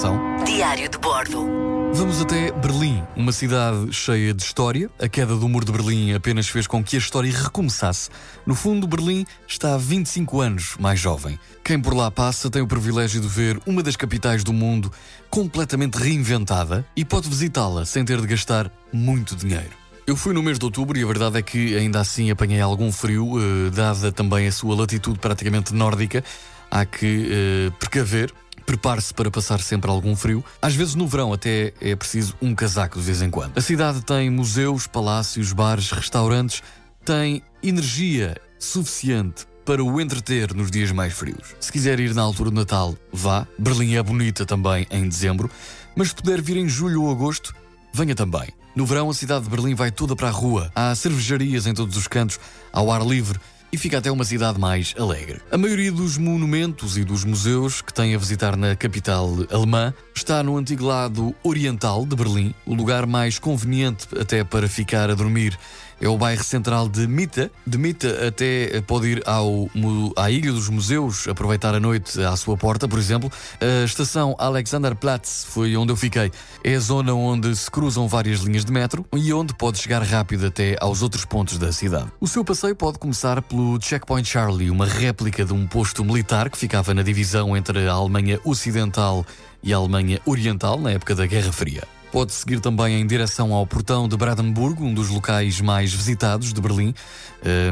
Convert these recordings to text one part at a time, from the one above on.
Atenção. Diário de bordo. Vamos até Berlim, uma cidade cheia de história. A queda do muro de Berlim apenas fez com que a história recomeçasse. No fundo, Berlim está 25 anos mais jovem. Quem por lá passa tem o privilégio de ver uma das capitais do mundo completamente reinventada e pode visitá-la sem ter de gastar muito dinheiro. Eu fui no mês de outubro e a verdade é que ainda assim apanhei algum frio, eh, dada também a sua latitude praticamente nórdica. Há que eh, precaver prepare-se para passar sempre algum frio. Às vezes no verão até é preciso um casaco de vez em quando. A cidade tem museus, palácios, bares, restaurantes, tem energia suficiente para o entreter nos dias mais frios. Se quiser ir na altura do Natal, vá. Berlim é bonita também em dezembro, mas se puder vir em julho ou agosto, venha também. No verão, a cidade de Berlim vai toda para a rua. Há cervejarias em todos os cantos, ao ar livre e fica até uma cidade mais alegre. A maioria dos monumentos e dos museus que tem a visitar na capital alemã está no antigo lado oriental de Berlim, o lugar mais conveniente até para ficar a dormir é o bairro central de Mita. De Mita até pode ir ao, à Ilha dos Museus, aproveitar a noite à sua porta, por exemplo. A estação Alexanderplatz foi onde eu fiquei. É a zona onde se cruzam várias linhas de metro e onde pode chegar rápido até aos outros pontos da cidade. O seu passeio pode começar pelo Checkpoint Charlie, uma réplica de um posto militar que ficava na divisão entre a Alemanha Ocidental e a Alemanha Oriental na época da Guerra Fria. Pode seguir também em direção ao portão de Brandenburgo, um dos locais mais visitados de Berlim.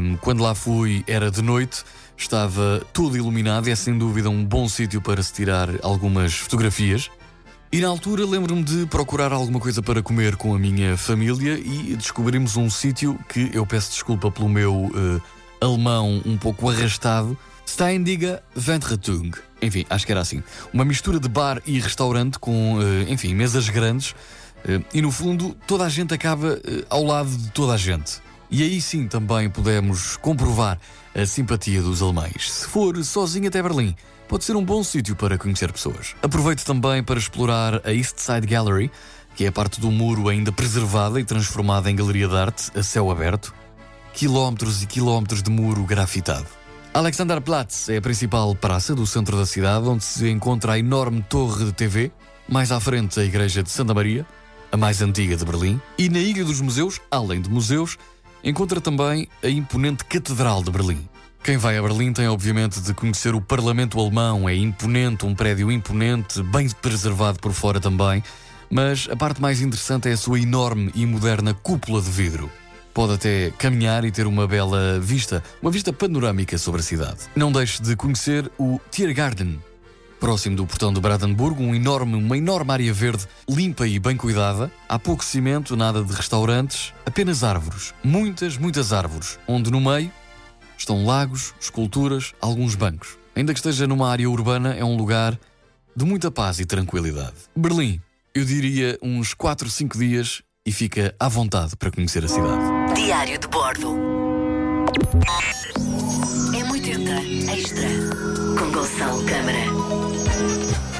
Um, quando lá fui, era de noite, estava tudo iluminado e é sem dúvida um bom sítio para se tirar algumas fotografias. E na altura lembro-me de procurar alguma coisa para comer com a minha família e descobrimos um sítio que eu peço desculpa pelo meu uh, alemão um pouco arrastado, Steindiga Ventretung. Enfim, acho que era assim. Uma mistura de bar e restaurante com, eh, enfim, mesas grandes. Eh, e no fundo, toda a gente acaba eh, ao lado de toda a gente. E aí sim também podemos comprovar a simpatia dos alemães. Se for sozinho até Berlim, pode ser um bom sítio para conhecer pessoas. Aproveito também para explorar a East Side Gallery, que é a parte do muro ainda preservada e transformada em galeria de arte a céu aberto. Quilómetros e quilómetros de muro grafitado. Alexanderplatz é a principal praça do centro da cidade, onde se encontra a enorme torre de TV, mais à frente a igreja de Santa Maria, a mais antiga de Berlim, e na Ilha dos Museus, além de museus, encontra também a imponente Catedral de Berlim. Quem vai a Berlim tem obviamente de conhecer o Parlamento Alemão, é imponente, um prédio imponente, bem preservado por fora também, mas a parte mais interessante é a sua enorme e moderna cúpula de vidro. Pode até caminhar e ter uma bela vista, uma vista panorâmica sobre a cidade. Não deixe de conhecer o Tiergarten, próximo do portão de Brandenburgo, um enorme, uma enorme área verde, limpa e bem cuidada. Há pouco cimento, nada de restaurantes, apenas árvores. Muitas, muitas árvores, onde no meio estão lagos, esculturas, alguns bancos. Ainda que esteja numa área urbana, é um lugar de muita paz e tranquilidade. Berlim, eu diria uns 4, 5 dias e fica à vontade para conhecer a cidade. Diário de bordo. M80 Extra com Gonçalo Câmara.